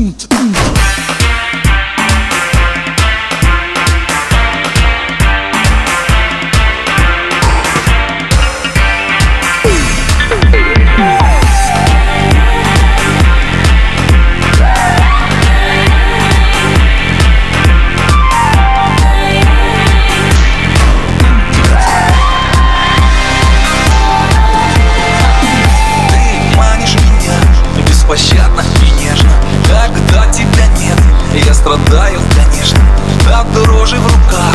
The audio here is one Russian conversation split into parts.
Ты Я страдаю, конечно, от дорожи в руках.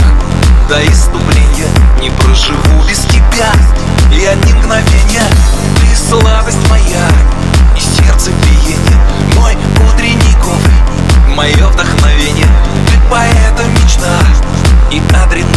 До иступления не проживу без тебя. И одни мгновения ты сладость моя. И сердце биение мой утренний кофе Мое вдохновение, ты поэта мечта. И адреналин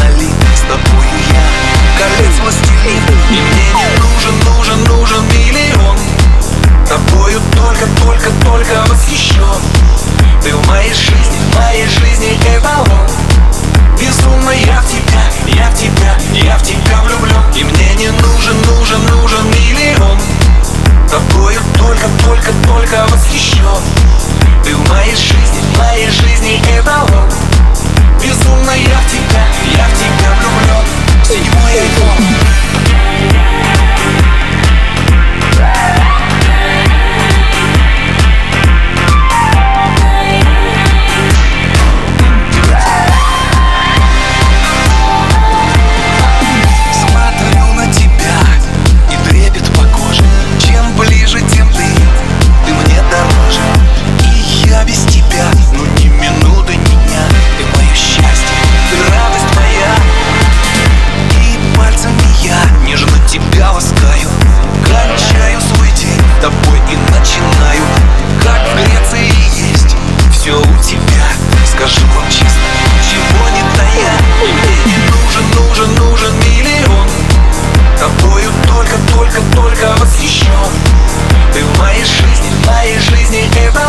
Here I